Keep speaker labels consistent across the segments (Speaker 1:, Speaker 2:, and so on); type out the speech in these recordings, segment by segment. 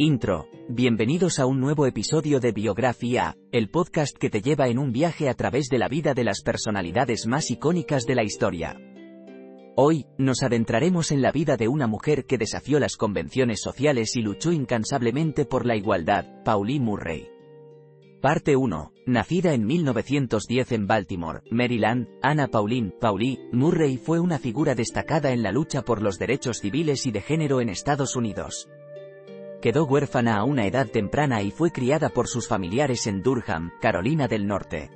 Speaker 1: Intro. Bienvenidos a un nuevo episodio de Biografía, el podcast que te lleva en un viaje a través de la vida de las personalidades más icónicas de la historia. Hoy, nos adentraremos en la vida de una mujer que desafió las convenciones sociales y luchó incansablemente por la igualdad, Pauline Murray. Parte 1. Nacida en 1910 en Baltimore, Maryland, Anna Pauline Pauli Murray fue una figura destacada en la lucha por los derechos civiles y de género en Estados Unidos. Quedó huérfana a una edad temprana y fue criada por sus familiares en Durham, Carolina del Norte.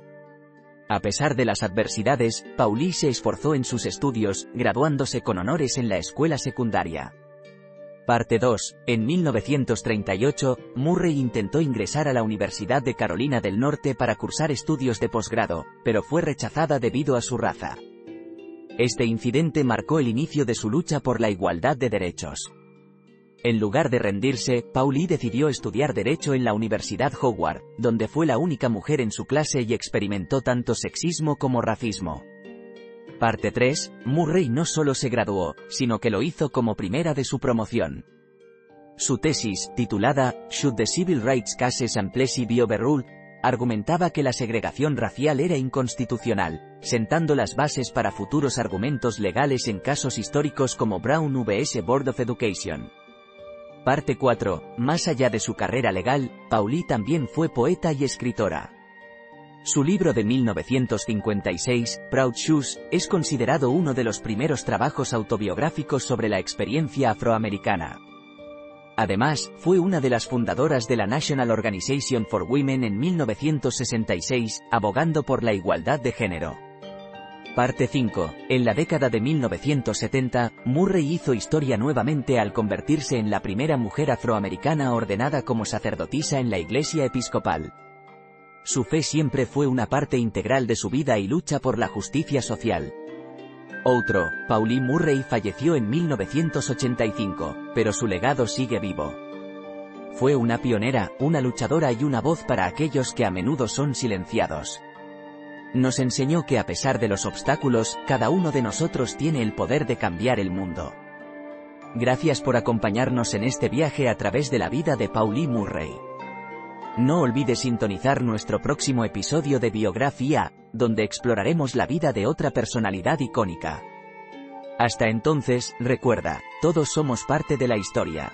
Speaker 1: A pesar de las adversidades, Pauli se esforzó en sus estudios, graduándose con honores en la escuela secundaria. Parte 2. En 1938, Murray intentó ingresar a la Universidad de Carolina del Norte para cursar estudios de posgrado, pero fue rechazada debido a su raza. Este incidente marcó el inicio de su lucha por la igualdad de derechos. En lugar de rendirse, Pauli decidió estudiar Derecho en la Universidad Howard, donde fue la única mujer en su clase y experimentó tanto sexismo como racismo. Parte 3. Murray no solo se graduó, sino que lo hizo como primera de su promoción. Su tesis, titulada Should the Civil Rights Cases and Plessy be Overruled, argumentaba que la segregación racial era inconstitucional, sentando las bases para futuros argumentos legales en casos históricos como Brown vs. Board of Education. Parte 4. Más allá de su carrera legal, Pauli también fue poeta y escritora. Su libro de 1956, Proud Shoes, es considerado uno de los primeros trabajos autobiográficos sobre la experiencia afroamericana. Además, fue una de las fundadoras de la National Organization for Women en 1966, abogando por la igualdad de género. Parte 5. En la década de 1970, Murray hizo historia nuevamente al convertirse en la primera mujer afroamericana ordenada como sacerdotisa en la Iglesia Episcopal. Su fe siempre fue una parte integral de su vida y lucha por la justicia social. Otro, Pauline Murray falleció en 1985, pero su legado sigue vivo. Fue una pionera, una luchadora y una voz para aquellos que a menudo son silenciados nos enseñó que a pesar de los obstáculos, cada uno de nosotros tiene el poder de cambiar el mundo. Gracias por acompañarnos en este viaje a través de la vida de Pauline Murray. No olvides sintonizar nuestro próximo episodio de Biografía, donde exploraremos la vida de otra personalidad icónica. Hasta entonces, recuerda, todos somos parte de la historia.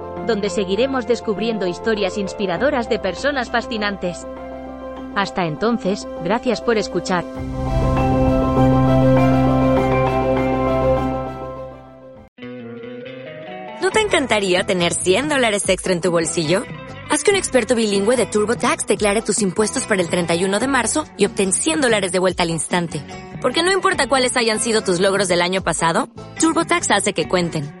Speaker 2: donde seguiremos descubriendo historias inspiradoras de personas fascinantes. Hasta entonces, gracias por escuchar.
Speaker 3: ¿No te encantaría tener 100 dólares extra en tu bolsillo? Haz que un experto bilingüe de TurboTax declare tus impuestos para el 31 de marzo y obtén 100 dólares de vuelta al instante. Porque no importa cuáles hayan sido tus logros del año pasado, TurboTax hace que cuenten